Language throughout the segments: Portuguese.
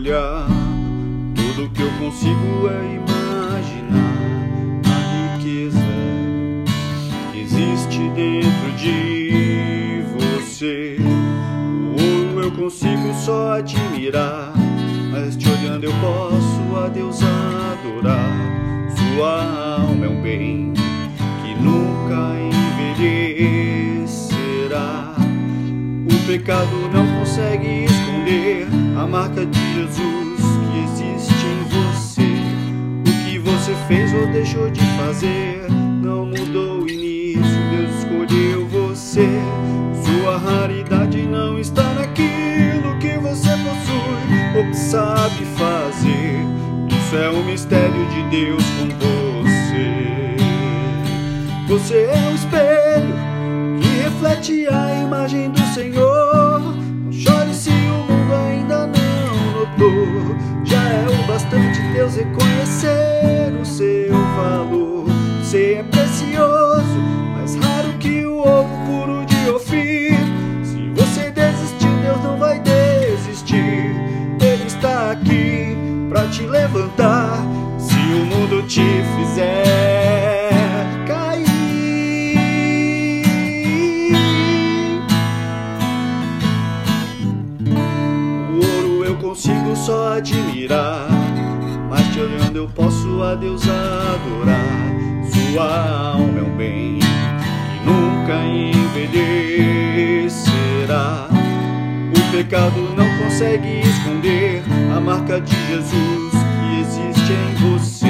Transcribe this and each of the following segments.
olhar. Tudo que eu consigo é imaginar a riqueza que existe dentro de você. O ouro eu consigo só admirar, mas te olhando eu posso a Deus adorar. Sua alma é um bem que nunca envelhecerá. O pecado não consegue marca de Jesus que existe em você. O que você fez ou deixou de fazer não mudou o início. Deus escolheu você. Sua raridade não está naquilo que você possui ou que sabe fazer. Isso é um mistério de Deus com você. Você é um espelho que reflete a imagem do Senhor. Pra te levantar. Se o mundo te fizer cair. O ouro eu consigo só admirar, mas te olhando eu posso a Deus adorar. Sua alma é um bem que nunca envelhecerá. O pecado não consegue esconder a marca de Jesus que existe em você.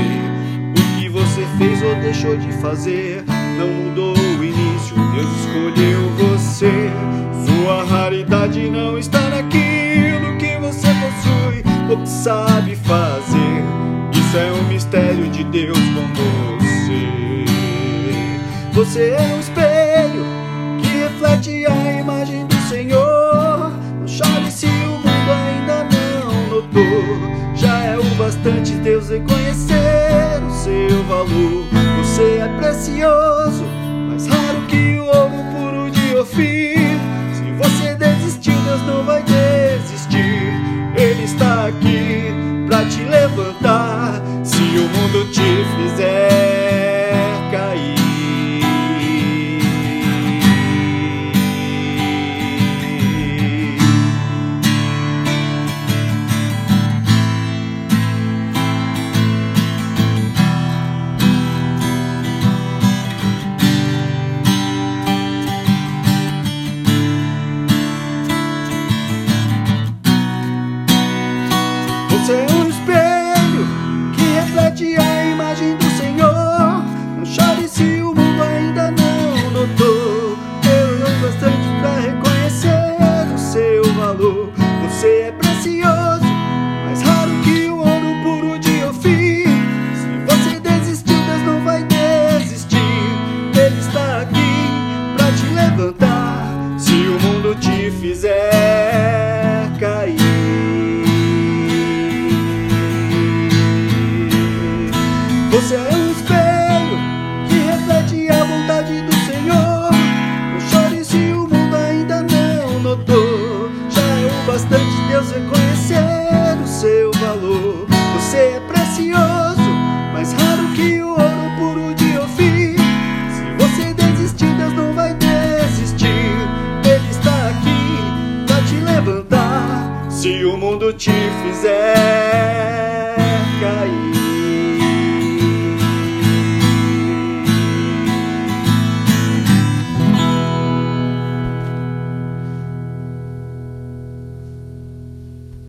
O que você fez ou deixou de fazer não mudou o início. Deus escolheu você. Sua raridade não está naquilo que você possui ou que sabe fazer. Isso é um mistério de Deus com você. Você é um espelho bastante Deus reconhecer o seu valor. Você é precioso, mais raro que o ouro puro de Ofir. Se você desistir, Deus não vai desistir. Fizer cair. Você é um Se o mundo te fizer cair.